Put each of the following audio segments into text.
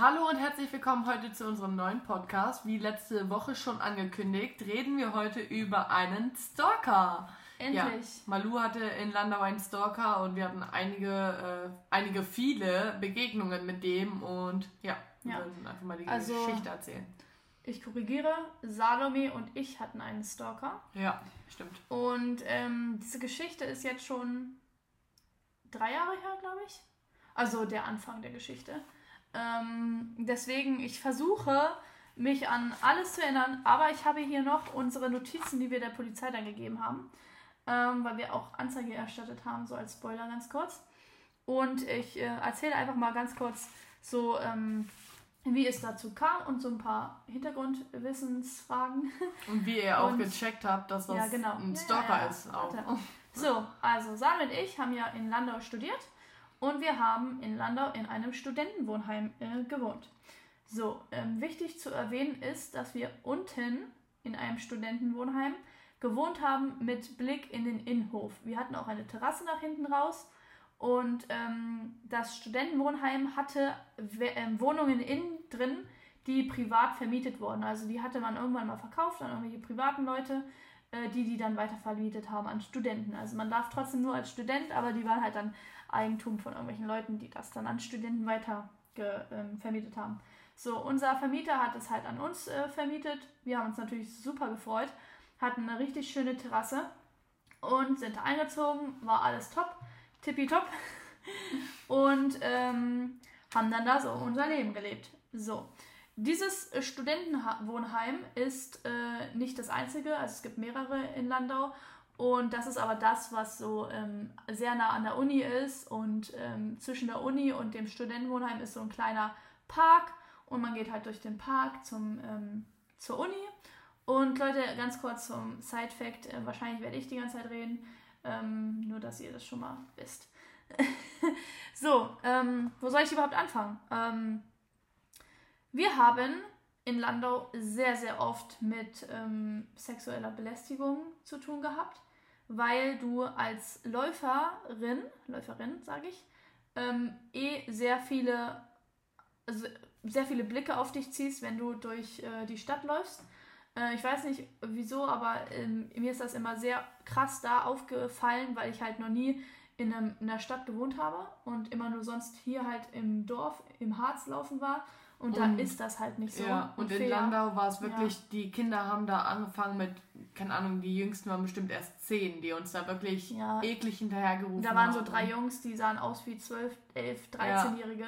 Hallo und herzlich willkommen heute zu unserem neuen Podcast. Wie letzte Woche schon angekündigt, reden wir heute über einen Stalker. Endlich. Ja, Malu hatte in Landau einen Stalker und wir hatten einige, äh, einige viele Begegnungen mit dem und ja, wir Ja. würden einfach mal die Also- Geschichte erzählen. Ich korrigiere, Salome und ich hatten einen Stalker. Ja, stimmt. Und ähm, diese Geschichte ist jetzt schon drei Jahre her, glaube ich. Also der Anfang der Geschichte. Ähm, deswegen, ich versuche, mich an alles zu erinnern, aber ich habe hier noch unsere Notizen, die wir der Polizei dann gegeben haben, ähm, weil wir auch Anzeige erstattet haben, so als Spoiler ganz kurz. Und ich äh, erzähle einfach mal ganz kurz so, ähm, wie es dazu kam und so ein paar Hintergrundwissensfragen. Und wie ihr auch Und- gecheckt habt, dass das Ja, genau. ein Stalker ja, ja. ist. Auch. So, also Sarah und ich haben ja in Landau studiert und wir haben in Landau in einem Studentenwohnheim äh, gewohnt. So, ähm, wichtig zu erwähnen ist, dass wir unten in einem Studentenwohnheim gewohnt haben mit Blick in den Innenhof. Wir hatten auch eine Terrasse nach hinten raus und ähm, das Studentenwohnheim hatte We ähm, Wohnungen innen drin, die privat vermietet wurden. Also die hatte man irgendwann mal verkauft an irgendwelche privaten Leute äh, die die dann weiter vermietet haben an Studenten. Also man darf trotzdem nur als Student, aber die waren halt dann Eigentum von irgendwelchen Leuten, die das dann an Studenten weiter ähm, vermietet haben. So, unser Vermieter hat es halt an uns äh, vermietet. Wir haben uns natürlich super gefreut, hatten eine richtig schöne Terrasse und sind eingezogen, war alles top, tippitopp und ähm, haben dann da so unser Leben gelebt. So, dieses äh, Studentenwohnheim ist äh, nicht das einzige, also es gibt mehrere in Landau. Und das ist aber das, was so ähm, sehr nah an der Uni ist. Und ähm, zwischen der Uni und dem Studentenwohnheim ist so ein kleiner Park. Und man geht halt durch den Park zum, ähm, zur Uni. Und Leute, ganz kurz zum Side-Fact: äh, Wahrscheinlich werde ich die ganze Zeit reden. Ähm, nur, dass ihr das schon mal wisst. so, ähm, wo soll ich überhaupt anfangen? Ähm, wir haben in Landau sehr, sehr oft mit sexueller Belästigung zu tun gehabt, weil du als Läuferin, Läuferin sage ich, ähm, eh sehr viele, also sehr viele Blicke auf dich ziehst, wenn du durch äh, die Stadt läufst. Äh, ich weiß nicht wieso, aber ähm, mir ist das immer sehr krass da aufgefallen, weil ich halt noch nie in, einem, in einer Stadt gewohnt habe und immer nur sonst hier halt im Dorf, im Harz laufen war. Und da Und- ist das halt nicht so. Ja, und in fair. Landau war es wirklich, die Kinder haben da angefangen mit, keine Ahnung, die Jüngsten waren bestimmt erst zehn, die uns da wirklich Ja. eklig hinterhergerufen Da waren haben. so drei Jungs, die sahen aus wie 12, 11, 13-Jährige,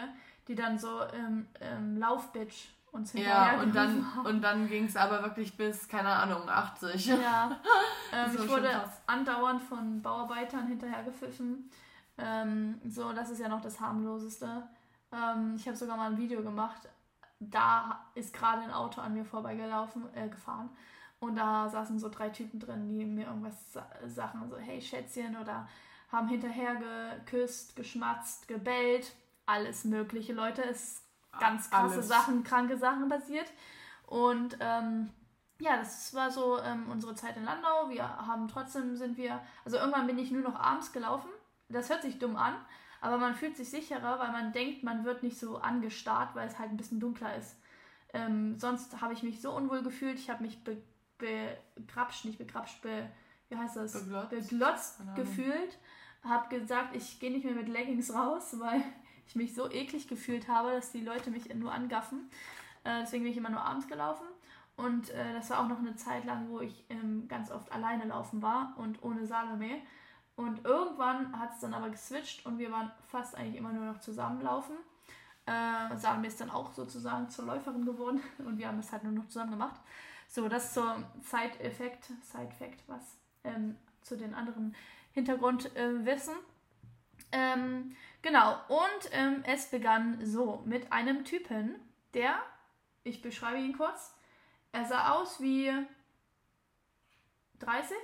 die dann so ähm, ähm, Laufbitch uns Ja, und dann, hinterhergerufen haben. und dann ging es aber wirklich bis, keine Ahnung, 80. Ja, ähm, So ich wurde krass. andauernd von Bauarbeitern hinterhergepfiffen. Ähm, so, das ist ja noch das harmloseste. Ähm, ich habe sogar mal ein Video gemacht. Da ist gerade ein Auto an mir vorbeigelaufen, äh, gefahren. Und da saßen so drei Typen drin, die mir irgendwas sa Sachen, so hey Schätzchen oder haben hinterher geküsst, geschmatzt, gebellt. Alles mögliche, Leute. Es ist ganz krasse Alles. Sachen, kranke Sachen passiert. Und ähm, ja, das war so ähm, unsere Zeit in Landau. Wir haben trotzdem sind wir, also irgendwann bin ich nur noch abends gelaufen. Das hört sich dumm an, aber man fühlt sich sicherer, weil man denkt, man wird nicht so angestarrt, weil es halt ein bisschen dunkler ist. Ähm, sonst habe ich mich so unwohl gefühlt. Ich habe mich be begrapscht, nicht begrapscht, be wie heißt das? Beglotzt? Beglotzt Ahnung. gefühlt. Habe gesagt, ich gehe nicht mehr mit Leggings raus, weil ich mich so eklig gefühlt habe, dass die Leute mich nur angaffen. Äh, deswegen bin ich immer nur abends gelaufen. Und äh, das war auch noch eine Zeit lang, wo ich ähm, ganz oft alleine laufen war und ohne Salome. Und irgendwann hat es dann aber geswitcht und wir waren fast eigentlich immer nur noch zusammenlaufen. Äh, Salome ist dann auch sozusagen zur Läuferin geworden und wir haben das halt nur noch zusammen gemacht. So, das so Side-Effekt, Side-Fact, was ähm, zu den anderen Hintergrundwissen. Äh, ähm, genau, und ähm, es begann so mit einem Typen, der, ich beschreibe ihn kurz, er sah aus wie 30.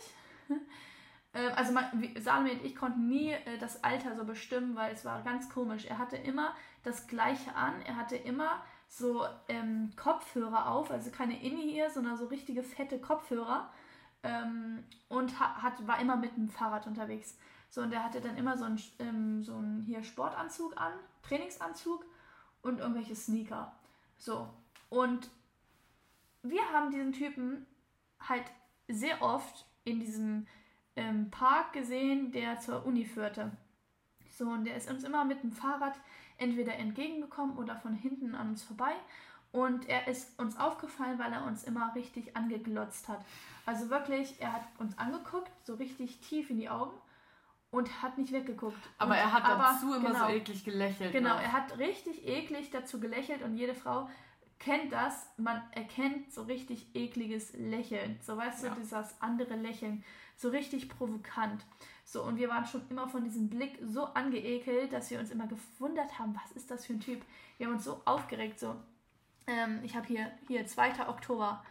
Ähm, also man, Salome und ich konnten nie äh, das Alter so bestimmen, weil es war ganz komisch. Er hatte immer das Gleiche an. Er hatte immer so ähm, Kopfhörer auf, also keine In-Ear, sondern so richtige fette Kopfhörer. Ähm, und ha hat, war immer mit dem Fahrrad unterwegs. So, und er hatte dann immer so einen, ähm, so einen hier Sportanzug an, Trainingsanzug und irgendwelche Sneaker. So. Und wir haben diesen Typen halt sehr oft in diesem ähm, Park gesehen, der zur Uni führte. So, und der ist uns immer mit dem Fahrrad entweder entgegengekommen oder von hinten an uns vorbei. Und er ist uns aufgefallen, weil er uns immer richtig angeglotzt hat. Also wirklich, er hat uns angeguckt, so richtig tief in die Augen und hat nicht weggeguckt. Aber und, er hat aber, dazu immer genau, so eklig gelächelt. Genau, noch. er hat richtig eklig dazu gelächelt und jede Frau kennt das. Man erkennt so richtig ekliges Lächeln. So weißt ja. du, dieses andere Lächeln. So richtig provokant. So, und wir waren schon immer von diesem Blick so angeekelt, dass wir uns immer gewundert haben, was ist das für ein Typ? Wir haben uns so aufgeregt, so. Ähm, ich habe hier, hier, 2. Oktober.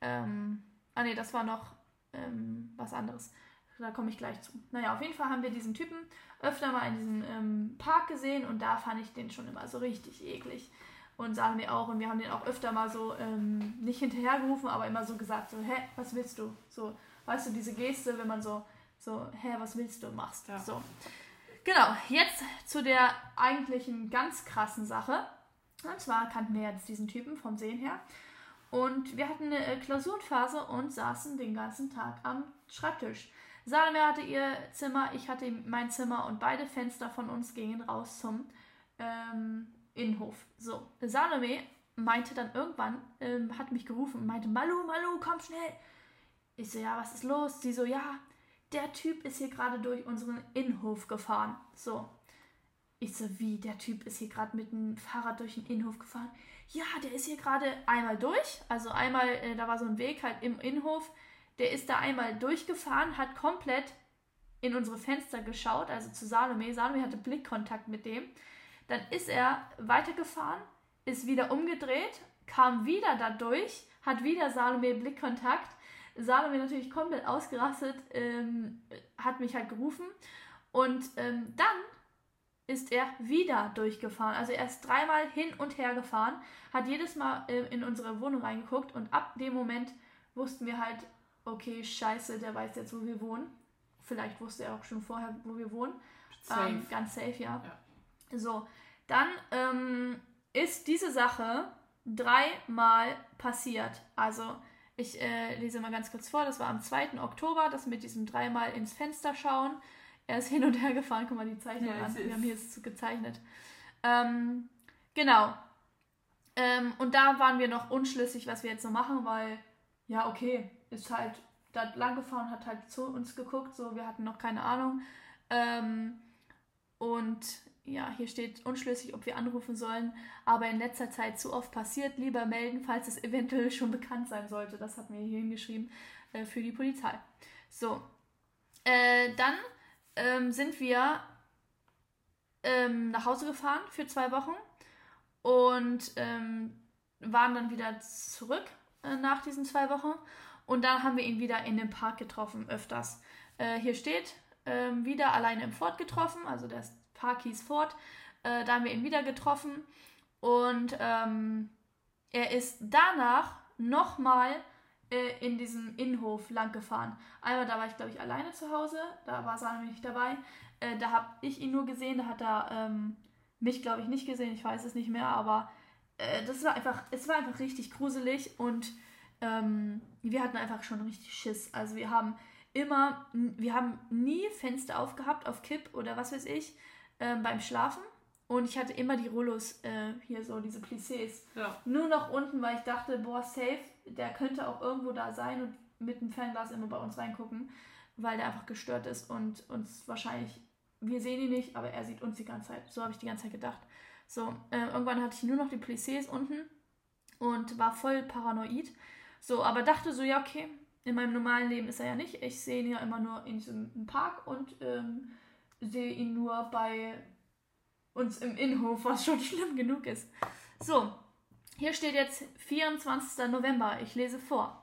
Ähm, ah ne, das war noch ähm, was anderes. Da komme ich gleich zu. Naja, auf jeden Fall haben wir diesen Typen öfter mal in diesem ähm, Park gesehen und da fand ich den schon immer so richtig eklig. Und sagen wir auch, und wir haben den auch öfter mal so ähm, nicht hinterhergerufen, aber immer so gesagt, so, hä, was willst du? So, weißt du, diese Geste, wenn man so so, hä, was willst du, machst. Ja. So. Genau, jetzt zu der eigentlichen ganz krassen Sache. Und zwar kannten wir jetzt diesen Typen vom Sehen her. Und wir hatten eine äh, Klausurenphase und saßen den ganzen Tag am Schreibtisch. Salome hatte ihr Zimmer, ich hatte mein Zimmer und beide Fenster von uns gingen raus zum ähm, Innenhof. So, Salome meinte dann irgendwann, ähm, hat mich gerufen und meinte, Malu, Malu, komm schnell. Ich so, ja, was ist los? Sie so, ja, der Typ ist hier gerade durch unseren Innenhof gefahren. So. Ich so, wie, der Typ ist hier gerade mit dem Fahrrad durch den Innenhof gefahren? Ja, der ist hier gerade einmal durch. Also einmal, äh, da war so ein Weg halt im Innenhof. Der ist da einmal durchgefahren, hat komplett in unsere Fenster geschaut, also zu Salome. Salome hatte Blickkontakt mit dem. Dann ist er weitergefahren, ist wieder umgedreht, kam wieder da durch, hat wieder Salome Blickkontakt Salome natürlich komplett ausgerastet, ähm, hat mich halt gerufen und ähm, dann ist er wieder durchgefahren. Also er ist dreimal hin und her gefahren, hat jedes Mal äh, in unsere Wohnung reingeguckt und ab dem Moment wussten wir halt, okay, scheiße, der weiß jetzt, wo wir wohnen. Vielleicht wusste er auch schon vorher, wo wir wohnen. Safe. Ähm, ganz safe, ja. ja. So, dann ähm, ist diese Sache dreimal passiert. Also ich äh, lese mal ganz kurz vor. Das war am 2. Oktober, das mit diesem dreimal ins Fenster schauen. Er ist hin und her gefahren. Guck mal die Zeichnung ja, an. Wir haben hier jetzt gezeichnet. Ähm, genau. Ähm, und da waren wir noch unschlüssig, was wir jetzt so machen, weil, ja, okay, ist halt da lang gefahren, hat halt zu uns geguckt, so, wir hatten noch keine Ahnung. Ähm, und ja, hier steht unschlüssig, ob wir anrufen sollen, aber in letzter Zeit zu oft passiert, lieber melden, falls es eventuell schon bekannt sein sollte. Das hat mir hier hingeschrieben äh, für die Polizei. So, äh, dann ähm, sind wir ähm, nach Hause gefahren für zwei Wochen und ähm, waren dann wieder zurück äh, nach diesen zwei Wochen und dann haben wir ihn wieder in dem Park getroffen, öfters. Äh, hier steht, ähm, wieder alleine im Fort getroffen, also der ist Parkis Fort. Äh, da haben wir ihn wieder getroffen und ähm, er ist danach nochmal äh, in diesem Innenhof lang gefahren. Einmal, da war ich glaube ich alleine zu Hause, da war Salome nicht dabei. Äh, da habe ich ihn nur gesehen, da hat er ähm, mich glaube ich nicht gesehen, ich weiß es nicht mehr, aber äh, das war einfach, es war einfach richtig gruselig und ähm, wir hatten einfach schon richtig Schiss. Also wir haben immer, wir haben nie Fenster aufgehabt auf Kipp oder was weiß ich ähm, beim Schlafen. Und ich hatte immer die Rollos äh, hier so, diese Plissés. Ja. Nur noch unten, weil ich dachte, boah, safe, der könnte auch irgendwo da sein und mit dem Fernglas immer bei uns reingucken, weil der einfach gestört ist und uns wahrscheinlich, wir sehen ihn nicht, aber er sieht uns die ganze Zeit. So habe ich die ganze Zeit gedacht. So, äh, irgendwann hatte ich nur noch die Plissés unten und war voll paranoid. So, aber dachte so, ja, okay, in meinem normalen Leben ist er ja nicht. Ich sehe ihn ja immer nur in diesem Park und ähm, sehe ihn nur bei uns im Innenhof, was schon schlimm genug ist. So, hier steht jetzt 24. November. Ich lese vor.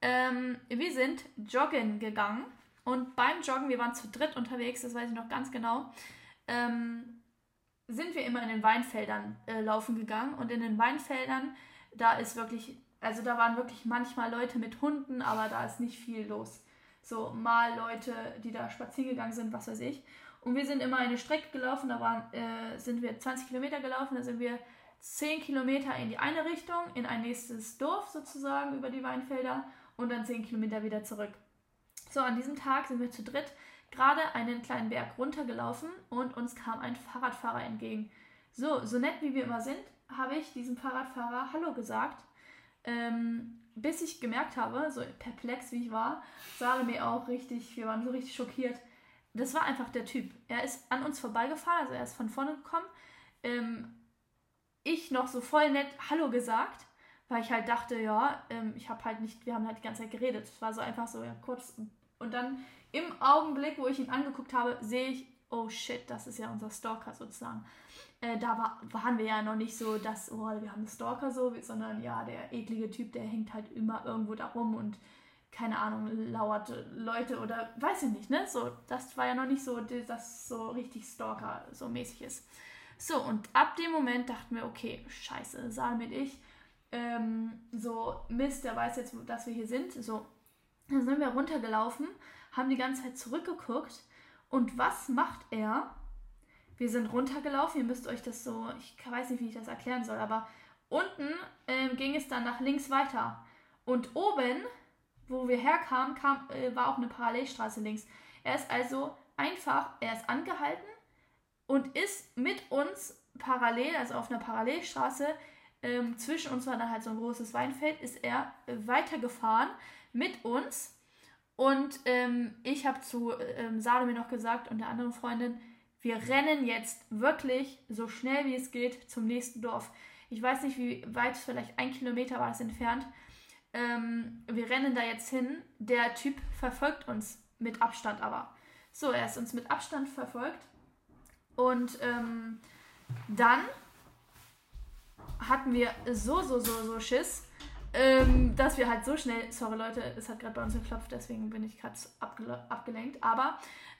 Ähm, wir sind joggen gegangen und beim Joggen, wir waren zu dritt unterwegs, das weiß ich noch ganz genau, ähm, sind wir immer in den Weinfeldern äh, laufen gegangen und in den Weinfeldern, da ist wirklich, also da waren wirklich manchmal Leute mit Hunden, aber da ist nicht viel los so mal Leute, die da spazieren gegangen sind, was weiß ich. Und wir sind immer eine Strecke gelaufen, da waren, äh, sind wir 20 Kilometer gelaufen, da sind wir 10 Kilometer in die eine Richtung, in ein nächstes Dorf sozusagen über die Weinfelder und dann 10 Kilometer wieder zurück. So, an diesem Tag sind wir zu dritt gerade einen kleinen Berg runtergelaufen und uns kam ein Fahrradfahrer entgegen. So, so nett wie wir immer sind, habe ich diesem Fahrradfahrer Hallo gesagt, ähm, bis ich gemerkt habe, so perplex wie ich war, Salome auch richtig, wir waren so richtig schockiert. Das war einfach der Typ. Er ist an uns vorbeigefahren, also er ist von vorne gekommen. Ähm, ich noch so voll nett Hallo gesagt, weil ich halt dachte, ja, ähm, ich habe halt nicht, wir haben halt die ganze Zeit geredet. Es war so einfach so, ja, kurz. Und dann im Augenblick, wo ich ihn angeguckt habe, sehe ich, oh shit, das ist ja unser Stalker sozusagen. Äh, da war, waren wir ja noch nicht so, dass, oh, wir haben einen Stalker so, sondern ja, der eklige Typ, der hängt halt immer irgendwo da rum und keine Ahnung, lauert Leute oder weiß ich nicht, ne? So, das war ja noch nicht so, dass so richtig Stalker so mäßig ist. So, und ab dem Moment dachten wir, okay, scheiße, Saal mit ich, ähm, so, Mist, der weiß jetzt, dass wir hier sind. So, dann sind wir runtergelaufen, haben die ganze Zeit zurückgeguckt. Und was macht er? Wir sind runtergelaufen, ihr müsst euch das so, ich weiß nicht, wie ich das erklären soll, aber unten ähm, ging es dann nach links weiter. Und oben, wo wir herkamen, kam, äh, war auch eine Parallelstraße links. Er ist also einfach, er ist angehalten und ist mit uns parallel, also auf einer Parallelstraße, ähm, zwischen uns war dann halt so ein großes Weinfeld, ist er äh, weitergefahren mit uns. Und ähm, ich habe zu ähm, Salome noch gesagt und der anderen Freundin, wir rennen jetzt wirklich so schnell wie es geht zum nächsten Dorf. Ich weiß nicht, wie weit, vielleicht ein Kilometer war es entfernt. Ähm, wir rennen da jetzt hin. Der Typ verfolgt uns mit Abstand aber. So, er ist uns mit Abstand verfolgt. Und ähm, dann hatten wir so, so, so, so Schiss, ähm, dass wir halt so schnell, sorry Leute, es hat gerade bei uns geklopft, deswegen bin ich gerade abge abgelenkt, aber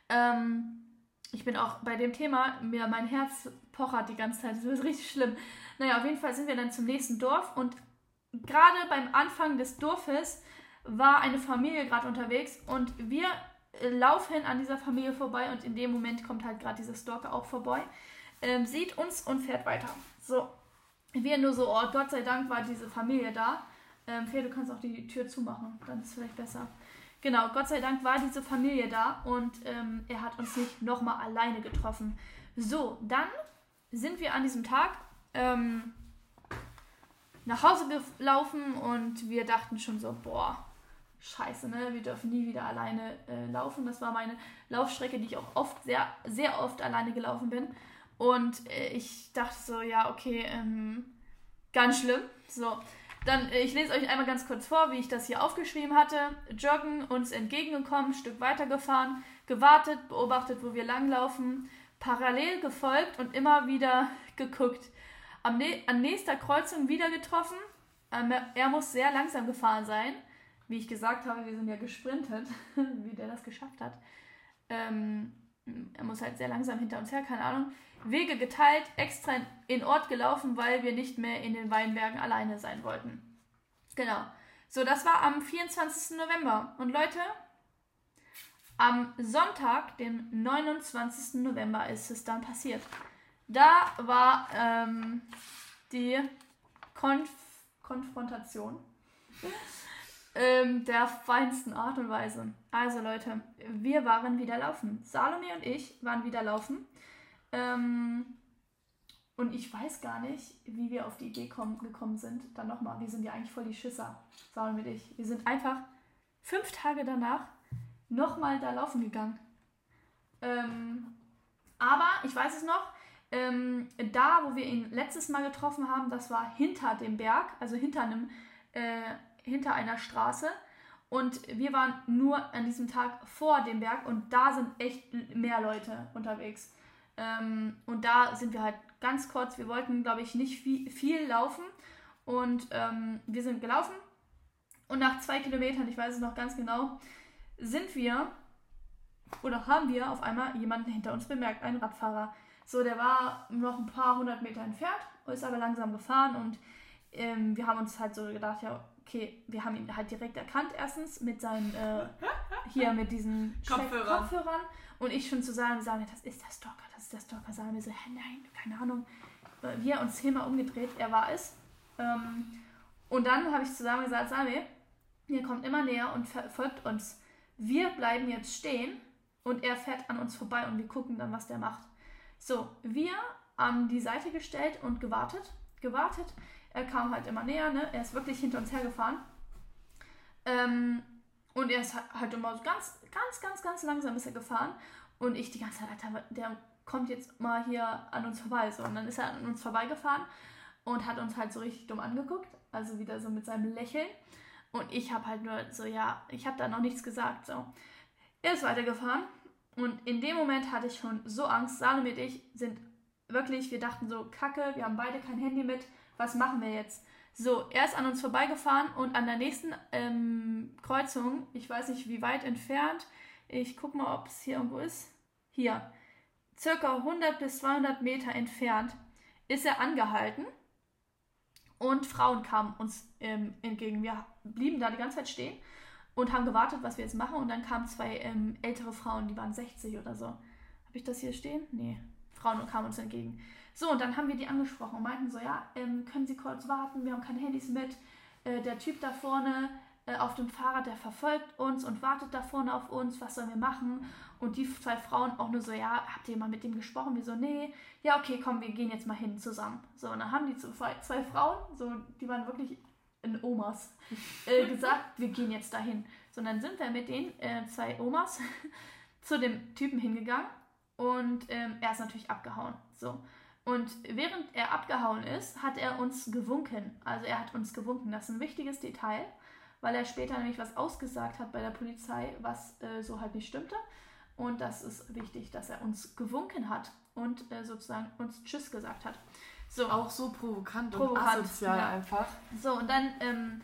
ähm, ich bin auch bei dem Thema, mir mein Herz pochert die ganze Zeit, das ist richtig schlimm. Naja, auf jeden Fall sind wir dann zum nächsten Dorf und gerade beim Anfang des Dorfes war eine Familie gerade unterwegs und wir laufen an dieser Familie vorbei und in dem Moment kommt halt gerade dieser Stalker auch vorbei, ähm, sieht uns und fährt weiter. So, wir nur so, oh Gott sei Dank war diese Familie da. Ähm, Fee, du kannst auch die Tür zumachen, dann ist es vielleicht besser. Genau, Gott sei Dank war diese Familie da und ähm, er hat uns nicht nochmal alleine getroffen. So, dann sind wir an diesem Tag ähm, nach Hause gelaufen und wir dachten schon so, boah, scheiße, ne? Wir dürfen nie wieder alleine äh, laufen. Das war meine Laufstrecke, die ich auch oft, sehr, sehr oft alleine gelaufen bin. Und äh, ich dachte so, ja, okay, ähm, ganz schlimm. So, dann, äh, ich lese euch einmal ganz kurz vor, wie ich das hier aufgeschrieben hatte. Joggen, uns entgegengekommen, Stück weitergefahren, gewartet, beobachtet, wo wir langlaufen, parallel gefolgt und immer wieder geguckt. Am, an nächster Kreuzung wieder getroffen. Ähm, er muss sehr langsam gefahren sein. Wie ich gesagt habe, wir sind ja gesprintet, wie der das geschafft hat. Ähm, er muss halt sehr langsam hinter uns her, keine Ahnung. Wege geteilt, extra in Ort gelaufen, weil wir nicht mehr in den Weinbergen alleine sein wollten. Genau. So, das war am 24. November. Und Leute, am Sonntag, dem 29. November, ist es dann passiert. Da war ähm, die Konf Konfrontation ähm, der feinsten Art und Weise. Also Leute, wir waren wieder laufen. Salome und ich waren wieder laufen. Ähm, und ich weiß gar nicht, wie wir auf die Idee kommen, gekommen sind. Dann nochmal, wir sind ja eigentlich voll die Schisser, sagen wir dich. Wir sind einfach fünf Tage danach nochmal da laufen gegangen. Ähm, aber ich weiß es noch, ähm, da, wo wir ihn letztes Mal getroffen haben, das war hinter dem Berg, also hinter einem, äh, hinter einer Straße. Und wir waren nur an diesem Tag vor dem Berg und da sind echt mehr Leute unterwegs. Ähm, und da sind wir halt ganz kurz, wir wollten, glaube ich, nicht viel, viel laufen. Und ähm, wir sind gelaufen. Und nach zwei Kilometern, ich weiß es noch ganz genau, sind wir oder haben wir auf einmal jemanden hinter uns bemerkt, einen Radfahrer. So, der war noch ein paar hundert Meter entfernt, ist aber langsam gefahren und ähm, wir haben uns halt so gedacht, ja, okay, wir haben ihn halt direkt erkannt, erstens mit seinen, äh, hier mit diesen Kopfhörern. Kopfhörern. Und ich schon zu sagen, sagen, das ist der Stalker, das ist der Stalker. Sagen wir so, hä, nein, keine Ahnung. wir uns zehnmal umgedreht, er war es. Ähm, und dann habe ich zusammen gesagt, Sami, ihr kommt immer näher und verfolgt uns. Wir bleiben jetzt stehen und er fährt an uns vorbei und wir gucken dann, was der macht. So, wir an die Seite gestellt und gewartet, gewartet. Er kam halt immer näher, ne? Er ist wirklich hinter uns hergefahren. Ähm, und er ist halt immer ganz, ganz, ganz, ganz langsam ist er gefahren. Und ich die ganze Zeit, Alter, der kommt jetzt mal hier an uns vorbei. So, und dann ist er an uns vorbeigefahren und hat uns halt so richtig dumm angeguckt. Also wieder so mit seinem Lächeln. Und ich habe halt nur so, ja, ich habe da noch nichts gesagt. So. Er ist weitergefahren. Und in dem Moment hatte ich schon so Angst. Salome und ich sind wirklich, wir dachten so, kacke, wir haben beide kein Handy mit. Was machen wir jetzt? So, er ist an uns vorbeigefahren und an der nächsten ähm, Kreuzung, ich weiß nicht wie weit entfernt, ich guck mal, ob es hier irgendwo ist. Hier, circa 100 bis 200 Meter entfernt, ist er angehalten und Frauen kamen uns ähm, entgegen. Wir blieben da die ganze Zeit stehen und haben gewartet, was wir jetzt machen. Und dann kamen zwei ähm, ältere Frauen, die waren 60 oder so. Habe ich das hier stehen? Nee. Frauen kamen uns entgegen. So, und dann haben wir die angesprochen und meinten so, ja, ähm, können Sie kurz warten, wir haben keine Handys mit. Äh, der Typ da vorne äh, auf dem Fahrrad, der verfolgt uns und wartet da vorne auf uns, was sollen wir machen? Und die zwei Frauen auch nur so, ja, habt ihr mal mit dem gesprochen? Wir so, nee, ja, okay, komm, wir gehen jetzt mal hin zusammen. So, und dann haben die zwei, zwei Frauen, so, die waren wirklich in Omas, äh, gesagt, wir gehen jetzt dahin. So, und dann sind wir mit den äh, zwei Omas zu dem Typen hingegangen und ähm, er ist natürlich abgehauen. So. Und während er abgehauen ist, hat er uns gewunken. Also er hat uns gewunken. Das ist ein wichtiges Detail, weil er später nämlich was ausgesagt hat bei der Polizei, was äh, so halt nicht stimmte. Und das ist wichtig, dass er uns gewunken hat und äh, sozusagen uns Tschüss gesagt hat. So. Auch so provokant, provokant und asozial ja. einfach. So, und dann ähm,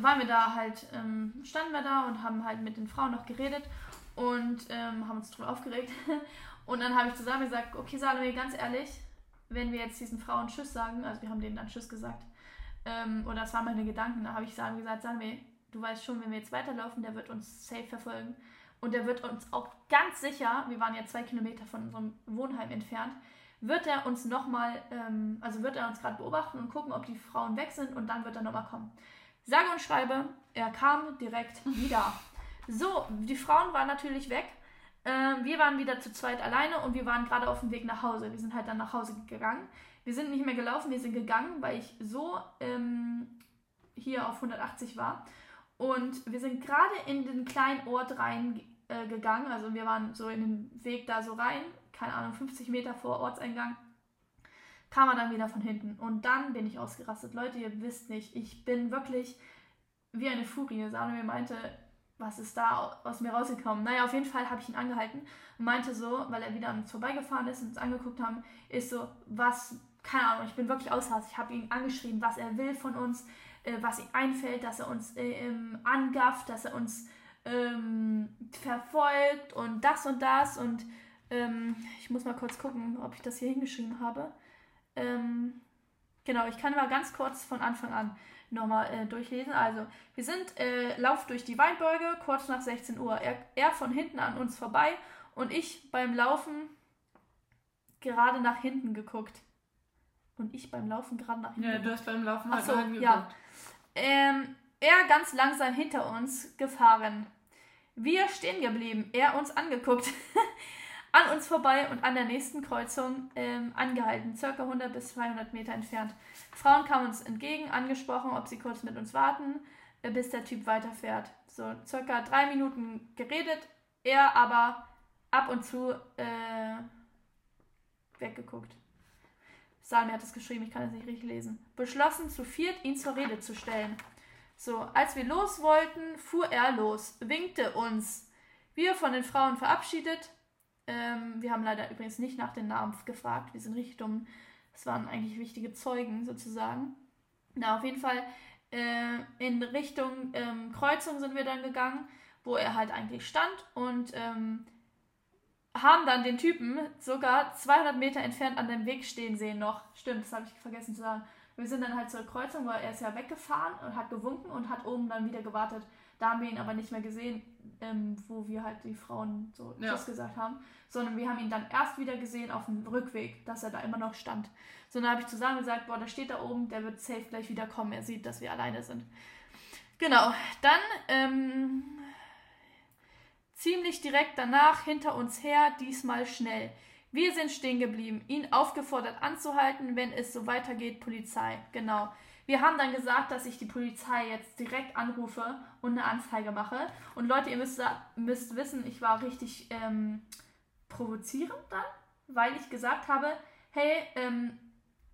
waren wir da halt, ähm, standen wir da und haben halt mit den Frauen noch geredet und ähm, haben uns drüber aufgeregt. und dann habe ich zusammen gesagt, okay Salome, ganz ehrlich, wenn wir jetzt diesen Frauen Tschüss sagen, also wir haben denen dann Tschüss gesagt, ähm, oder das waren meine Gedanken, da habe ich sagen gesagt, Salome, du weißt schon, wenn wir jetzt weiterlaufen, der wird uns safe verfolgen. Und der wird uns auch ganz sicher, wir waren ja zwei Kilometer von unserem Wohnheim entfernt, wird er uns nochmal, ähm, also wird er uns gerade beobachten und gucken, ob die Frauen weg sind und dann wird er nochmal kommen. Sage und schreibe, er kam direkt wieder. So, die Frauen waren natürlich weg. Ähm, wir waren wieder zu zweit alleine und wir waren gerade auf dem Weg nach Hause. Wir sind halt dann nach Hause gegangen. Wir sind nicht mehr gelaufen, wir sind gegangen, weil ich so ähm, hier auf 180 war. Und wir sind gerade in den kleinen Ort reingegangen. Äh, also wir waren so in den Weg da so rein, keine Ahnung, 50 Meter vor Ortseingang. Kam er dann wieder von hinten. Und dann bin ich ausgerastet. Leute, ihr wisst nicht, ich bin wirklich wie eine Furie. Salome meinte, was ist da aus mir rausgekommen? Naja, auf jeden Fall habe ich ihn angehalten und meinte so, weil er wieder an uns vorbeigefahren ist und uns angeguckt haben, ist so, was, keine Ahnung, ich bin wirklich außer Ich habe ihn angeschrieben, was er will von uns, äh, was ihm einfällt, dass er uns äh, ähm, angafft, dass er uns ähm, verfolgt und das und das und ähm, ich muss mal kurz gucken, ob ich das hier hingeschrieben habe. Ähm, genau, ich kann mal ganz kurz von Anfang an nochmal äh, durchlesen. Also, wir sind äh, Lauf durch die Weinberge, kurz nach 16 Uhr. Er, er von hinten an uns vorbei und ich beim Laufen gerade nach hinten geguckt. Und ich beim Laufen gerade nach hinten. Ja, du hast beim Laufen halt so, ja. Ähm, er ganz langsam hinter uns gefahren. Wir stehen geblieben, er uns angeguckt. an uns vorbei und an der nächsten Kreuzung ähm, angehalten, circa 100 bis 200 Meter entfernt. Frauen kamen uns entgegen, angesprochen, ob sie kurz mit uns warten, äh, bis der Typ weiterfährt. So circa drei Minuten geredet, er aber ab und zu äh, weggeguckt. Salmi hat es geschrieben, ich kann es nicht richtig lesen. Beschlossen, zu viert ihn zur Rede zu stellen. So, als wir los wollten, fuhr er los, winkte uns. Wir von den Frauen verabschiedet, ähm, wir haben leider übrigens nicht nach den Namen gefragt. Wir sind richtig dumm. Das waren eigentlich wichtige Zeugen sozusagen. Na, auf jeden Fall äh, in Richtung ähm, Kreuzung sind wir dann gegangen, wo er halt eigentlich stand und ähm, haben dann den Typen sogar 200 Meter entfernt an dem Weg stehen sehen noch. Stimmt, das habe ich vergessen zu sagen. Wir sind dann halt zur Kreuzung, weil er ist ja weggefahren und hat gewunken und hat oben dann wieder gewartet. Da haben wir ihn aber nicht mehr gesehen, ähm, wo wir halt die Frauen so Ja. Tschüss gesagt haben, sondern wir haben ihn dann erst wieder gesehen auf dem Rückweg, dass er da immer noch stand. So, dann habe ich zusammen gesagt, boah, der steht da oben, der wird safe gleich wieder kommen. Er sieht, dass wir alleine sind. Genau, dann ähm, ziemlich direkt danach hinter uns her, diesmal schnell. Wir sind stehen geblieben, ihn aufgefordert anzuhalten, wenn es so weitergeht, Polizei. Genau. Wir haben dann gesagt, dass ich die Polizei jetzt direkt anrufe und eine Anzeige mache. Und Leute, ihr müsst, müsst wissen, ich war richtig ähm, provozierend dann, weil ich gesagt habe, hey, ähm,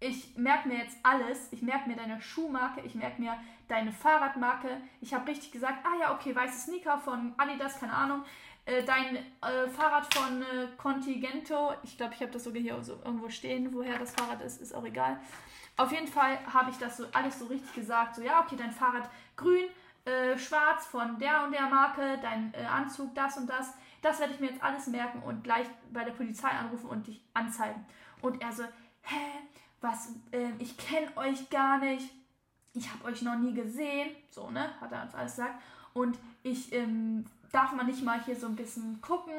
ich merke mir jetzt alles. Ich merke mir deine Schuhmarke, ich merke mir deine Fahrradmarke. Ich habe richtig gesagt, ah ja, okay, weiße Sneaker von Adidas, keine Ahnung. Äh, dein äh, Fahrrad von äh, Contingento, ich glaube, ich habe das sogar hier so irgendwo stehen, woher das Fahrrad ist, ist auch egal. Auf jeden Fall habe ich das so alles so richtig gesagt. So, ja, okay, dein Fahrrad grün, äh, schwarz von der und der Marke, dein äh, Anzug, das und das. Das werde ich mir jetzt alles merken und gleich bei der Polizei anrufen und dich anzeigen. Und er so, hä, was, äh, ich kenne euch gar nicht. Ich habe euch noch nie gesehen. So, ne, hat er uns alles gesagt. Und ich, ähm, darf man nicht mal hier so ein bisschen gucken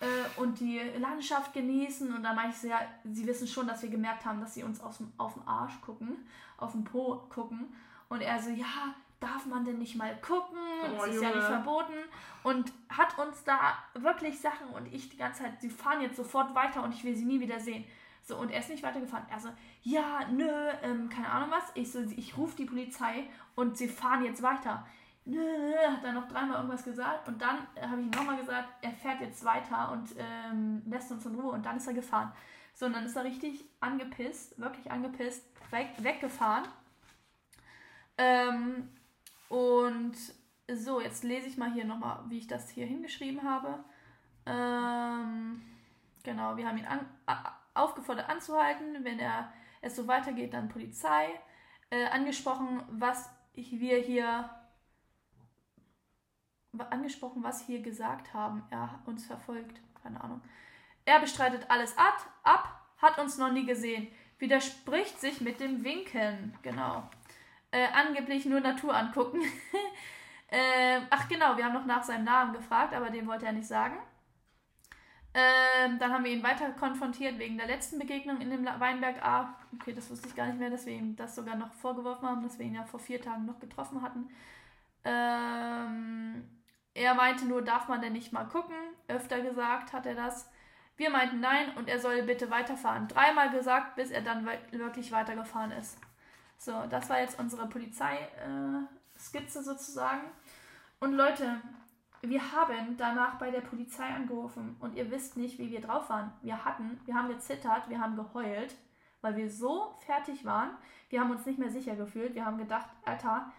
äh, und die Landschaft genießen? Und dann meinte ich so, ja, sie wissen schon, dass wir gemerkt haben, dass sie uns auf den Arsch gucken, auf den Po gucken. Und er so, ja, darf man denn nicht mal gucken? Oh, das ist ja Junge. nicht verboten. Und hat uns da wirklich Sachen und ich die ganze Zeit, sie fahren jetzt sofort weiter und ich will sie nie wieder sehen. So, und er ist nicht weitergefahren. Er so, ja, nö, ähm, keine Ahnung was. Ich so, ich rufe die Polizei und sie fahren jetzt weiter. Hat er noch dreimal irgendwas gesagt und dann äh, habe ich ihm nochmal gesagt, er fährt jetzt weiter und ähm, lässt uns in Ruhe und dann ist er gefahren. So, und dann ist er richtig angepisst, wirklich angepisst, weg, weggefahren. Ähm, und so, jetzt lese ich mal hier nochmal, wie ich das hier hingeschrieben habe. Ähm, genau, wir haben ihn an, aufgefordert anzuhalten. Wenn er es so weitergeht, dann Polizei. Äh, angesprochen, was ich- wir hier angesprochen, was hier gesagt haben. Er hat uns verfolgt. Keine Ahnung. Er bestreitet alles ab, ab, hat uns noch nie gesehen. Widerspricht sich mit dem Winken. Genau. Äh, angeblich nur Natur angucken. ähm, ach genau, wir haben noch nach seinem Namen gefragt, aber den wollte er nicht sagen. Ähm, dann haben wir ihn weiter konfrontiert wegen der letzten Begegnung in dem Weinberg A. Okay, das wusste ich gar nicht mehr, dass wir ihm das sogar noch vorgeworfen haben, dass wir ihn ja vor vier Tagen noch getroffen hatten. Ähm, er meinte nur, darf man denn nicht mal gucken? Öfter gesagt hat er das. Wir meinten nein und er soll bitte weiterfahren. Dreimal gesagt, bis er dann wirklich weitergefahren ist. So, das war jetzt unsere Polizeiskizze sozusagen. Und Leute, wir haben danach bei der Polizei angerufen und ihr wisst nicht, wie wir drauf waren. Wir hatten, wir haben gezittert, wir haben geheult, weil wir so fertig waren. Wir haben uns nicht mehr sicher gefühlt. Wir haben gedacht, Alter,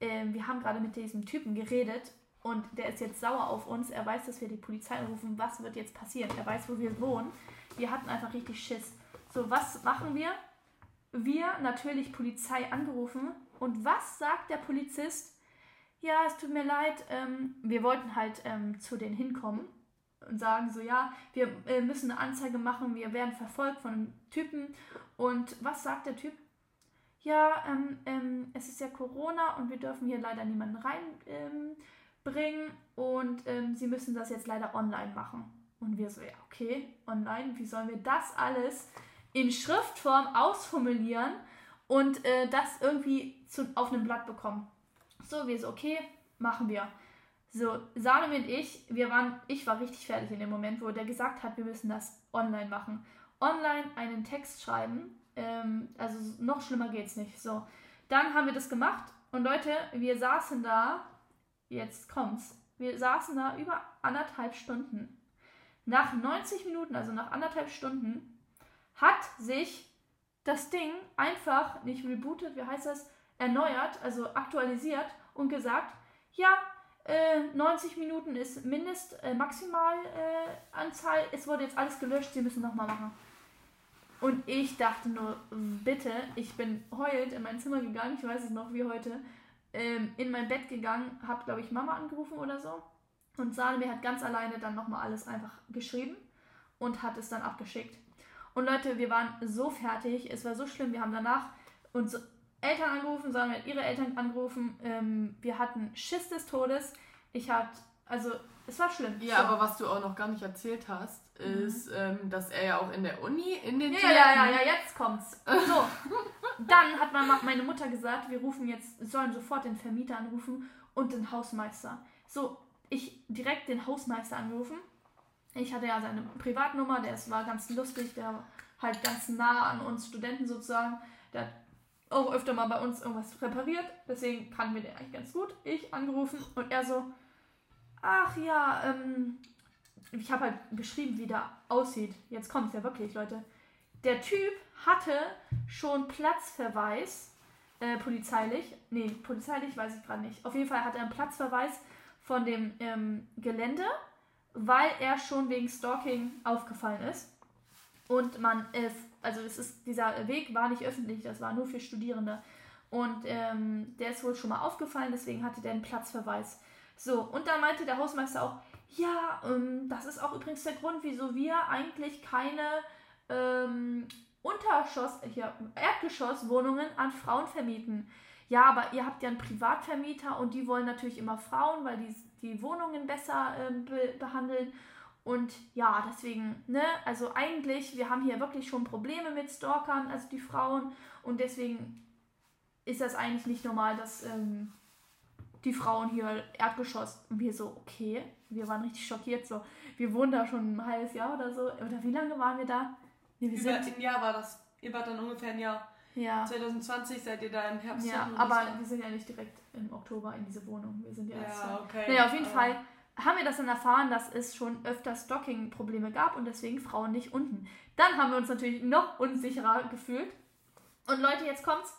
ähm, wir haben gerade mit diesem Typen geredet und der ist jetzt sauer auf uns. Er weiß, dass wir die Polizei anrufen. Was wird jetzt passieren? Er weiß, wo wir wohnen. Wir hatten einfach richtig Schiss. So, was machen wir? Wir natürlich Polizei angerufen. Und was sagt der Polizist? Ja, es tut mir leid. Ähm, wir wollten halt ähm, zu denen hinkommen und sagen so, ja, wir äh, müssen eine Anzeige machen. Wir werden verfolgt von einem Typen. Und was sagt der Typ? Ja, ähm, ähm, es ist ja Corona und wir dürfen hier leider niemanden reinbringen bringen und ähm, sie müssen das jetzt leider online machen. Und wir so, ja, okay, online, wie sollen wir das alles in Schriftform ausformulieren und äh, das irgendwie zu, auf einem Blatt bekommen? So, wir so, okay, machen wir. So, Salome und ich, wir waren, ich war richtig fertig in dem Moment, wo der gesagt hat, wir müssen das online machen. Online einen Text schreiben, ähm, also noch schlimmer geht's nicht. So, dann haben wir das gemacht und Leute, wir saßen da, jetzt kommt's, wir saßen da über anderthalb Stunden. Nach 90 Minuten, also nach anderthalb Stunden, hat sich das Ding einfach nicht rebootet, wie heißt das, erneuert, also aktualisiert und gesagt, ja, äh, 90 Minuten ist Mindest, äh, Maximalanzahl, äh, es wurde jetzt alles gelöscht, sie müssen nochmal machen. Und ich dachte nur, bitte, ich bin heulend in mein Zimmer gegangen, ich weiß es noch wie heute, ähm, in mein Bett gegangen, habe, glaube ich, Mama angerufen oder so. Und Salome hat ganz alleine dann nochmal alles einfach geschrieben und hat es dann abgeschickt. Und Leute, wir waren so fertig, es war so schlimm, wir haben danach unsere Eltern angerufen, sondern hat ihre Eltern angerufen. Ähm, wir hatten Schiss des Todes. Ich hatte, also es war schlimm. Ja, so. aber was du auch noch gar nicht erzählt hast, mhm. ist, mhm. ähm, dass er ja auch in der Uni, in den Ja, ja, ja, ja, jetzt kommt's. So, dann hat meine Mutter gesagt, wir rufen jetzt, sollen sofort den Vermieter anrufen und den Hausmeister. So, ich direkt den Hausmeister angerufen. Ich hatte ja seine Privatnummer, der war ganz lustig, der war halt ganz nah an uns Studenten sozusagen. Der hat auch öfter mal bei uns irgendwas repariert, deswegen kannten wir den eigentlich ganz gut. Ich angerufen und er so, ach ja, ähm, ich habe halt beschrieben, wie der aussieht. Jetzt kommt es ja wirklich, Leute. Der Typ hatte schon Platzverweis, äh, polizeilich. Nee, polizeilich weiß ich gerade nicht. Auf jeden Fall hat er einen Platzverweis von dem ähm, Gelände, weil er schon wegen Stalking aufgefallen ist. Und man, äh, also es ist, dieser Weg war nicht öffentlich, das war nur für Studierende. Und ähm, der ist wohl schon mal aufgefallen, deswegen hatte der einen Platzverweis. So, und dann meinte der Hausmeister auch, ja, ähm, das ist auch übrigens der Grund, wieso wir eigentlich keine ähm, Unterschoss, hier, Erdgeschosswohnungen an Frauen vermieten. Ja, aber ihr habt ja einen Privatvermieter und die wollen natürlich immer Frauen, weil die die Wohnungen besser ähm, be behandeln. Und ja, deswegen, ne, also eigentlich, wir haben hier wirklich schon Probleme mit Stalkern, also die Frauen. Und deswegen ist das eigentlich nicht normal, dass ähm, die Frauen hier Erdgeschoss. Und wir so, okay, wir waren richtig schockiert. So, wir wohnen da schon ein halbes Jahr oder so. Oder wie lange waren wir da? Nee, wir Über ein Jahr war das. Ihr wart dann ungefähr ein Jahr. Ja. 2020 seid ihr da im Herbst. Ja, aber wir sind ja nicht direkt im Oktober in diese Wohnung. Wir sind ja, ja erst. Okay. Naja, auf jeden aber Fall haben wir das dann erfahren, dass es schon öfter Stocking-Probleme gab und deswegen Frauen nicht unten. Dann haben wir uns natürlich noch unsicherer gefühlt. Und Leute, jetzt kommt's.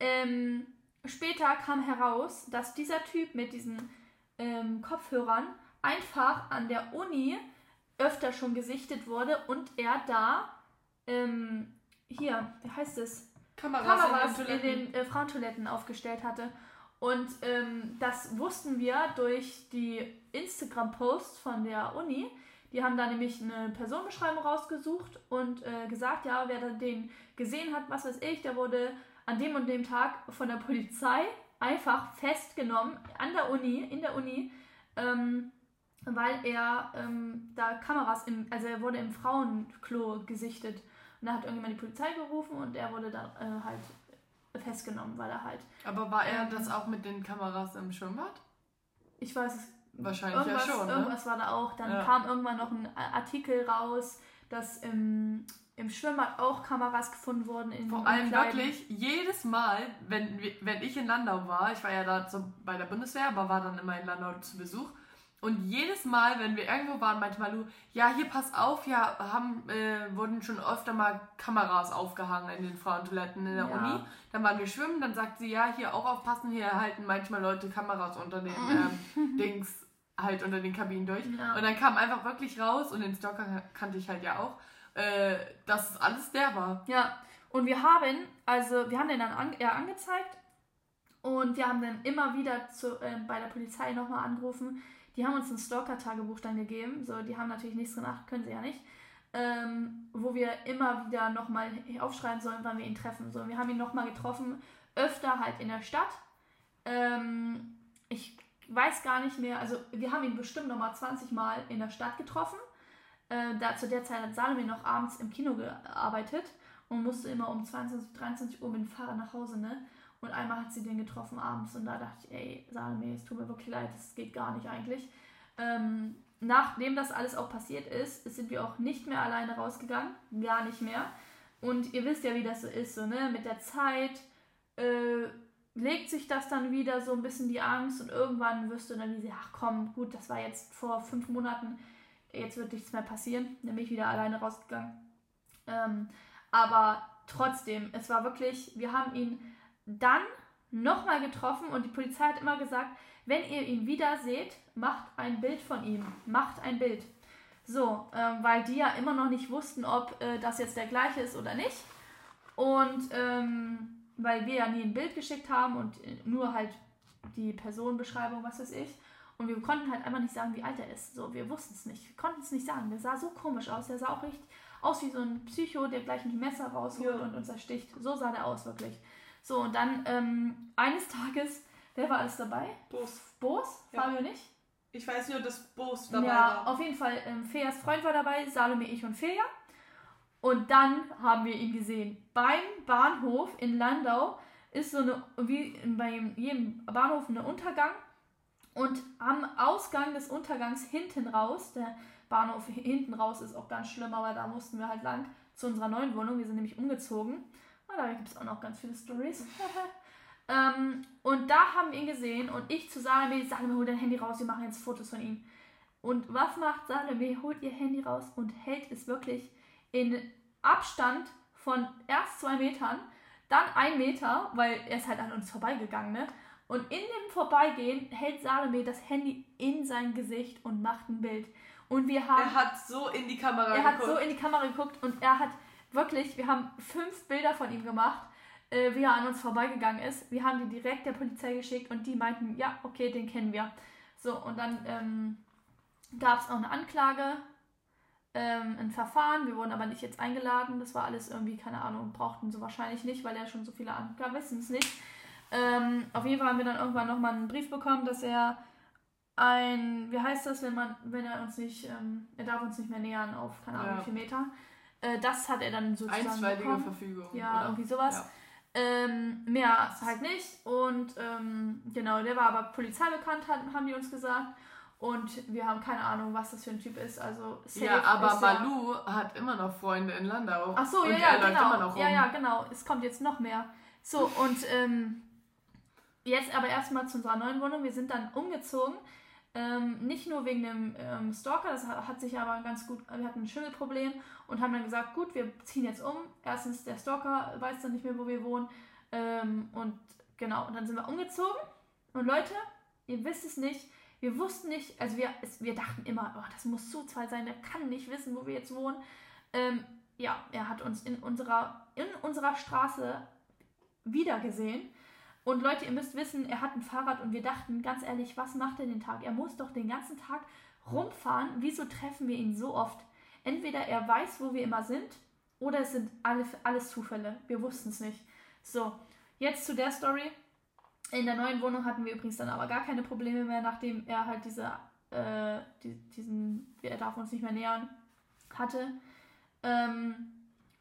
Ähm, später kam heraus, dass dieser Typ mit diesen ähm, Kopfhörern einfach an der Uni öfter schon gesichtet wurde und er da ähm, hier, wie heißt es? Kameras, Kameras in, in, den äh, Frauentoiletten aufgestellt hatte. Und ähm, das wussten wir durch die Instagram-Posts von der Uni. Die haben da nämlich eine Personenbeschreibung rausgesucht und äh, gesagt, ja, wer den gesehen hat, was weiß ich, der wurde an dem und dem Tag von der Polizei einfach festgenommen an der Uni, in der Uni, ähm, weil er ähm, da Kameras im, also er wurde im Frauenklo gesichtet. Und da hat irgendjemand die Polizei gerufen und er wurde dann äh, halt festgenommen, weil er halt. Aber war er ähm, das auch mit den Kameras im Schwimmbad? Ich weiß es. Wahrscheinlich ja schon. Ne? Irgendwas war da auch. Dann ja. kam irgendwann noch ein Artikel raus, dass im, im Schwimmbad auch Kameras gefunden wurden. In Vor allem Kleiden. wirklich jedes Mal, wenn, wenn ich in Landau war, ich war ja da so bei der Bundeswehr, aber war dann immer in Landau zu Besuch und jedes Mal, wenn wir irgendwo waren, meinte Malu, ja, hier pass auf, ja, haben, äh, wurden schon öfter mal Kameras aufgehangen in den Frauentoiletten in der ja. Uni. Dann waren wir schwimmen, dann sagt sie, ja, hier auch aufpassen, hier halten manchmal Leute Kameras unter den ähm, Dings, halt unter den Kabinen durch. Ja. Und dann kam einfach wirklich raus, und den Stalker kannte ich halt ja auch, äh, dass alles der war. Ja, und wir haben, also wir haben den dann an, eher angezeigt und wir haben dann immer wieder zu, äh, bei der Polizei nochmal angerufen die haben uns ein Stalker-Tagebuch dann gegeben. So, die haben natürlich nichts gemacht, können sie ja nicht. Ähm, wo wir immer wieder nochmal aufschreiben sollen, wann wir ihn treffen. So, wir haben ihn nochmal getroffen, öfter halt in der Stadt. Ähm, ich weiß gar nicht mehr, also wir haben ihn bestimmt nochmal 20 Mal in der Stadt getroffen. Äh, da, zu der Zeit hat Salome noch abends im Kino gearbeitet und musste immer um 22, 23 Uhr mit dem Fahrrad nach Hause, ne? Und einmal hat sie den getroffen abends und da dachte ich, ey, Salome, es tut mir wirklich leid, das geht gar nicht eigentlich. Ähm, nachdem das alles auch passiert ist, sind wir auch nicht mehr alleine rausgegangen, gar nicht mehr. Und ihr wisst ja, wie das so ist, so, ne? Mit der Zeit äh, legt sich das dann wieder so ein bisschen die Angst und irgendwann wirst du dann wie, ach komm, gut, das war jetzt vor fünf Monaten, jetzt wird nichts mehr passieren, nämlich wieder alleine rausgegangen. Ähm, aber trotzdem, es war wirklich, wir haben ihn dann nochmal getroffen und die Polizei hat immer gesagt, wenn ihr ihn wieder seht, macht ein Bild von ihm. Macht ein Bild. So, ähm, weil die ja immer noch nicht wussten, ob äh, das jetzt der gleiche ist oder nicht. Und ähm, weil wir ja nie ein Bild geschickt haben und äh, nur halt die Personenbeschreibung, was weiß ich. Und wir konnten halt einfach nicht sagen, wie alt er ist. So, wir wussten es nicht. Wir konnten es nicht sagen. Der sah so komisch aus. Der sah auch richtig aus wie so ein Psycho, der gleich ein Messer rausholt ja. und uns ersticht. So sah der aus, wirklich. So, und dann ähm, eines Tages, wer war alles dabei? Bos. Bos? Ja. Fabio nicht? Ich weiß nur, dass Bos dabei ja, war. Ja, auf jeden Fall. Ähm, Feas Freund war dabei, Salome, ich und Feja. Und dann haben wir ihn gesehen. Beim Bahnhof in Landau ist so eine, wie bei jedem Bahnhof, ein Untergang. Und am Ausgang des Untergangs hinten raus, der Bahnhof hinten raus ist auch ganz schlimm, aber da mussten wir halt lang zu unserer neuen Wohnung. Wir sind nämlich umgezogen. Und da gibt es auch noch ganz viele Stories. ähm, und da haben wir ihn gesehen und ich zu Salome, Salome, hol dein Handy raus, wir machen jetzt Fotos von ihm. Und was macht Salome? Holt ihr Handy raus und hält es wirklich in Abstand von erst zwei Metern, dann ein Meter, weil er ist halt an uns vorbeigegangen, ne? Und in dem Vorbeigehen hält Salome das Handy in sein Gesicht und macht ein Bild. Und wir haben. Er hat so in die Kamera er geguckt. Er hat so in die Kamera geguckt und er hat wirklich, wir haben fünf Bilder von ihm gemacht, äh, wie er an uns vorbeigegangen ist. Wir haben die direkt der Polizei geschickt und die meinten, ja, okay, den kennen wir. So, und dann ähm, gab es auch eine Anklage ähm, ein Verfahren. Wir wurden aber nicht jetzt eingeladen. Das war alles irgendwie, keine Ahnung, brauchten sie wahrscheinlich nicht, weil er schon so viele Angaben wissen es nicht. Ähm, auf jeden Fall haben wir dann irgendwann nochmal einen Brief bekommen, dass er ein, wie heißt das, wenn man, wenn er uns nicht, ähm, er darf uns nicht mehr nähern auf, keine Ahnung, ja. wie viel Meter. Äh, das hat er dann sozusagen Einstweilige bekommen. Verfügung. Ja, oder? irgendwie sowas. Ja. Ähm, mehr halt nicht. Und ähm, genau, der war aber Polizei bekannt, haben die uns gesagt. Und wir haben keine Ahnung, was das für ein Typ ist. Also ja, aber Malu ja, hat immer noch Freunde in Landau. Ach so, ja, ja, genau. Ja, ja, genau. Es kommt jetzt noch mehr. So, und ähm, jetzt aber erstmal zu unserer neuen Wohnung. Wir sind dann umgezogen. Ähm, nicht nur wegen dem ähm, Stalker, das hat sich aber ganz gut, wir hatten ein Schimmelproblem und haben dann gesagt, gut, wir ziehen jetzt um. Erstens, der Stalker weiß dann nicht mehr, wo wir wohnen. Ähm, und genau, und dann sind wir umgezogen. Und Leute, ihr wisst es nicht, wir wussten nicht, also wir, es, wir dachten immer, oh, das muss Zufall sein, der kann nicht wissen, wo wir jetzt wohnen. Ähm, ja, er hat uns in unserer, in unserer Straße wiedergesehen. Und Leute, ihr müsst wissen, er hat ein Fahrrad und wir dachten, ganz ehrlich, was macht er den Tag? Er muss doch den ganzen Tag rumfahren. Wieso treffen wir ihn so oft? Entweder er weiß, wo wir immer sind, oder es sind alle, alles Zufälle. Wir wussten es nicht. So, jetzt zu der Story. In der neuen Wohnung hatten wir übrigens dann aber gar keine Probleme mehr, nachdem er halt diese, äh, die, diesen, er darf uns nicht mehr nähern, hatte. Ähm,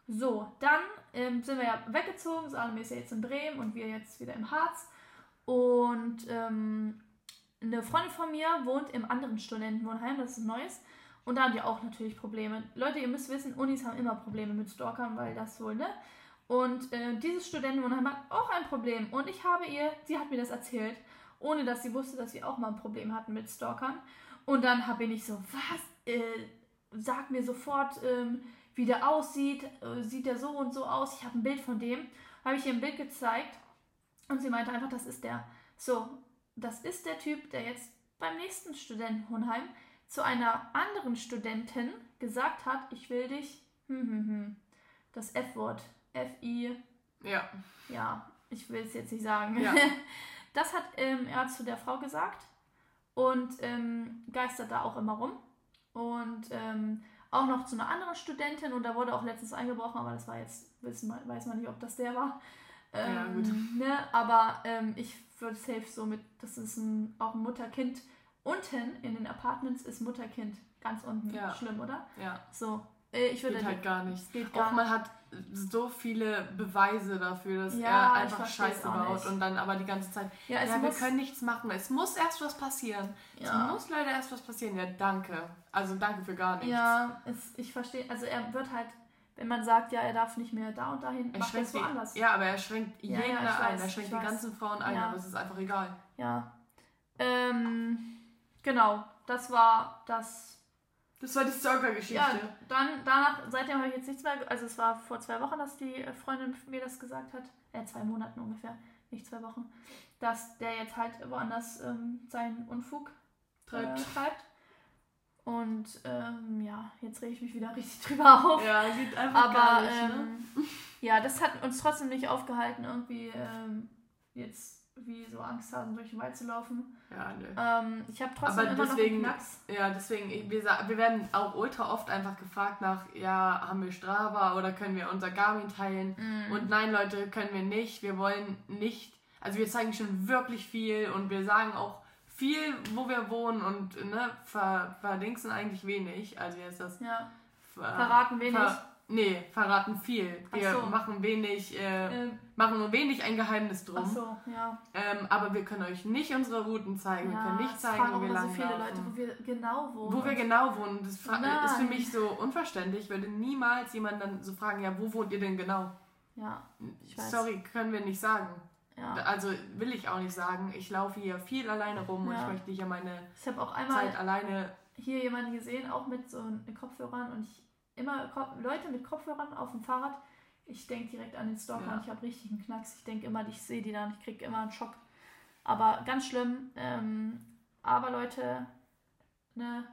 so, dann ähm, sind wir ja weggezogen. Salome ist ja jetzt in Bremen und wir jetzt wieder im Harz. Und ähm, eine Freundin von mir wohnt im anderen Studentenwohnheim, das ist Neues. Und da haben die auch natürlich Probleme. Leute, ihr müsst wissen, Unis haben immer Probleme mit Stalkern, weil das wohl, ne? Und äh, dieses Studentenwohnheim hat auch ein Problem. Und ich habe ihr, sie hat mir das erzählt, ohne dass sie wusste, dass sie auch mal ein Problem hatten mit Stalkern. Und dann habe ich so, was? Äh, sag mir sofort, ähm, wie der aussieht. Äh, sieht der so und so aus? Ich habe ein Bild von dem. Habe ich ihr ein Bild gezeigt. Und sie meinte einfach, das ist der. So, das ist der Typ, der jetzt beim nächsten Studentenwohnheim zu einer anderen Studentin gesagt hat, ich will dich, hm, hm, hm, das F-Wort F-I. Ja. Ja, ich will es jetzt nicht sagen. Ja. Das hat ähm, er zu der Frau gesagt und ähm, geistert da auch immer rum. Und ähm, auch noch zu einer anderen Studentin und da wurde auch letztens eingebrochen, aber das war jetzt, wissen, weiß man nicht, ob das der war. ja, gut. Ähm, ne? Aber ähm, ich würde safe so mit, das ist ein, auch ein Mutter-Kind. Unten in den Apartments ist Mutter-Kind ganz unten. Ja. Schlimm, oder? Ja. So. Äh, ich würde geht halt gar nicht. Geht gar auch man hat so viele Beweise dafür, dass ja, er einfach Scheiße baut und dann aber die ganze Zeit, ja, ja wir können nichts machen, es muss erst was passieren. Ja. Es muss leider erst was passieren. Ja, danke. Also danke für gar nichts. Ja, es, ich verstehe, also er wird halt, wenn man sagt, ja, er darf nicht mehr da und dahin, er macht das woanders. Ja, aber er schränkt jeden ja, ein, weiß, er schränkt die weiß. ganzen Frauen ein, aber es ist einfach egal. Ja. Ähm, genau, das war das das war die Stalker-Geschichte. Ja, dann, danach, seitdem habe ich jetzt nichts mehr. Also, es war vor zwei Wochen, dass die Freundin mir das gesagt hat. Äh, zwei Monaten ungefähr, nicht zwei Wochen. Dass der jetzt halt woanders ähm, seinen Unfug treibt. Äh, treibt. Und ähm, ja, jetzt rege ich mich wieder richtig drüber auf. Ja, sieht einfach Aber, gar nicht, ne? ähm, Ja, das hat uns trotzdem nicht aufgehalten, irgendwie ähm, jetzt wie so Angst haben, durch den Wald zu laufen. Ja, nö. Ähm, ich habe trotzdem Aber immer deswegen, noch Knacks. ja, deswegen, wir, wir werden auch ultra oft einfach gefragt nach, ja, haben wir Strava oder können wir unser Garmin teilen? Mhm. Und nein, Leute, können wir nicht. Wir wollen nicht, also wir zeigen schon wirklich viel und wir sagen auch viel, wo wir wohnen und ne, ver, verdingsen eigentlich wenig. Also heißt das? Ja, Ver, verraten wenig. Ver, nee, verraten viel. Wir so. machen wenig, äh, ähm, machen nur wenig ein Geheimnis drum. ach so, ja. Ähm, aber wir können euch nicht unsere Routen zeigen. wir ja können nicht zeigen, wo wir lang so viele Leute, wo wir genau wohnen. Wo wir genau wohnen. Das Nein. ist für mich so unverständlich. Ich würde niemals jemanden dann so fragen, ja, wo wohnt ihr denn genau? Ja. Sorry, können wir nicht sagen. ja. Also will ich auch nicht sagen. Ich laufe hier viel alleine rum und Ja. ich möchte hier meine Ich habe auch einmal Zeit alleine. hier jemanden gesehen, auch mit so Kopfhörern und ich immer Leute mit Kopfhörern auf dem Fahrrad. Ich denke direkt an den Stalker Ja. und ich habe richtig einen Knacks. Ich denke immer, ich sehe die dann, ich kriege immer einen Schock. Aber ganz schlimm. Ähm, aber Leute, ne,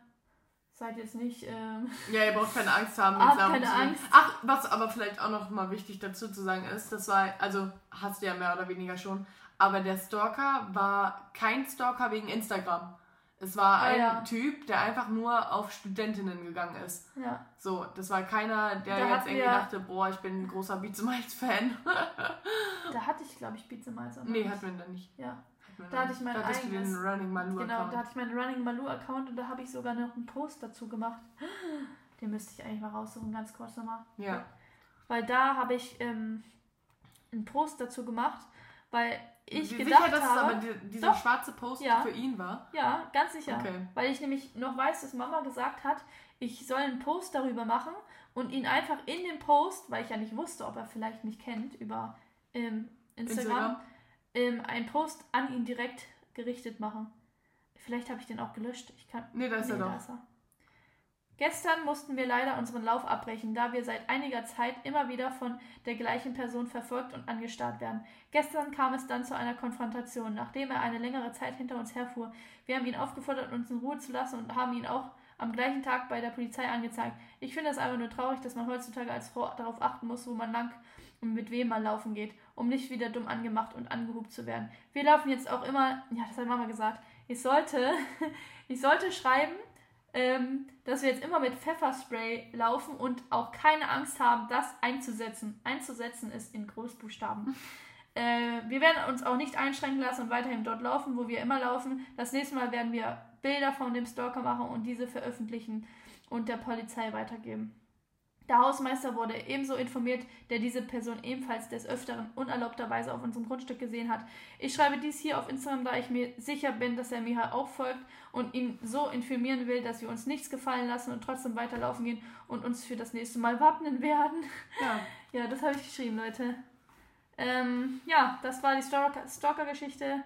seid jetzt nicht. Ähm, Ja, ihr braucht keine Angst haben. Habt Laufen keine zu. Angst. Ach, was aber vielleicht auch noch mal wichtig dazu zu sagen ist, das war, also hast du ja mehr oder weniger schon, aber der Stalker war kein Stalker wegen Instagram. Es war ein ja. Typ, der einfach nur auf Studentinnen gegangen ist. ja, So, das war keiner, der Da jetzt irgendwie wir- dachte, boah, ich bin ein großer Beats Miles Fan. da hatte ich, glaube ich, Beats Miles. nee, hatten wir dann nicht. Ja, wir Da hatte ich mein Da hattest du den eigenes- Running Malou genau. Account. Da hatte ich meinen Running Malou-Account und da habe ich sogar noch einen Post dazu gemacht. Den müsste ich eigentlich mal raussuchen, ganz kurz nochmal. Ja. Weil da habe ich ähm, einen Post dazu gemacht, weil ich gedacht sicher, dass habe. es aber die, dieser Doch. schwarze Post Ja. für ihn war? ja, ganz sicher. Okay. Weil ich nämlich noch weiß, dass Mama gesagt hat, ich soll einen Post darüber machen und ihn einfach in dem Post, weil ich ja nicht wusste, ob er vielleicht mich kennt, über ähm, Instagram, Ähm, einen Post an ihn direkt gerichtet machen. Vielleicht habe ich den auch gelöscht. Ich kann. Nee, da ist er da doch. ist er. Gestern mussten wir leider unseren Lauf abbrechen, da wir seit einiger Zeit immer wieder von der gleichen Person verfolgt und angestarrt werden. Gestern kam es dann zu einer Konfrontation, nachdem er eine längere Zeit hinter uns herfuhr. Wir haben ihn aufgefordert, uns in Ruhe zu lassen und haben ihn auch am gleichen Tag bei der Polizei angezeigt. Ich finde es einfach nur traurig, dass man heutzutage als Frau darauf achten muss, wo man lang und mit wem man laufen geht, um nicht wieder dumm angemacht und angehubt zu werden. Wir laufen jetzt auch immer, ja, das hat Mama gesagt, ich sollte, ich sollte schreiben, ähm, dass wir jetzt immer mit Pfefferspray laufen und auch keine Angst haben, das einzusetzen. Einzusetzen ist in Großbuchstaben. Äh, wir werden uns auch nicht einschränken lassen und weiterhin dort laufen, wo wir immer laufen. Das nächste Mal werden wir Bilder von dem Stalker machen und diese veröffentlichen und der Polizei weitergeben. Der Hausmeister wurde ebenso informiert, der diese Person ebenfalls des Öfteren unerlaubterweise auf unserem Grundstück gesehen hat. Ich schreibe dies hier auf Instagram, da ich mir sicher bin, dass er mir auch folgt und ihn so informieren will, dass wir uns nichts gefallen lassen und trotzdem weiterlaufen gehen und uns für das nächste Mal wappnen werden. Ja. Ja, das habe ich geschrieben, Leute. Ähm, ja, das war die Stalker- Stalker-Geschichte.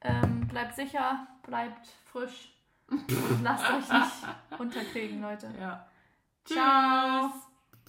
Ähm, bleibt sicher, bleibt frisch lasst euch nicht unterkriegen, Leute. ja. Ciao. Tschüss.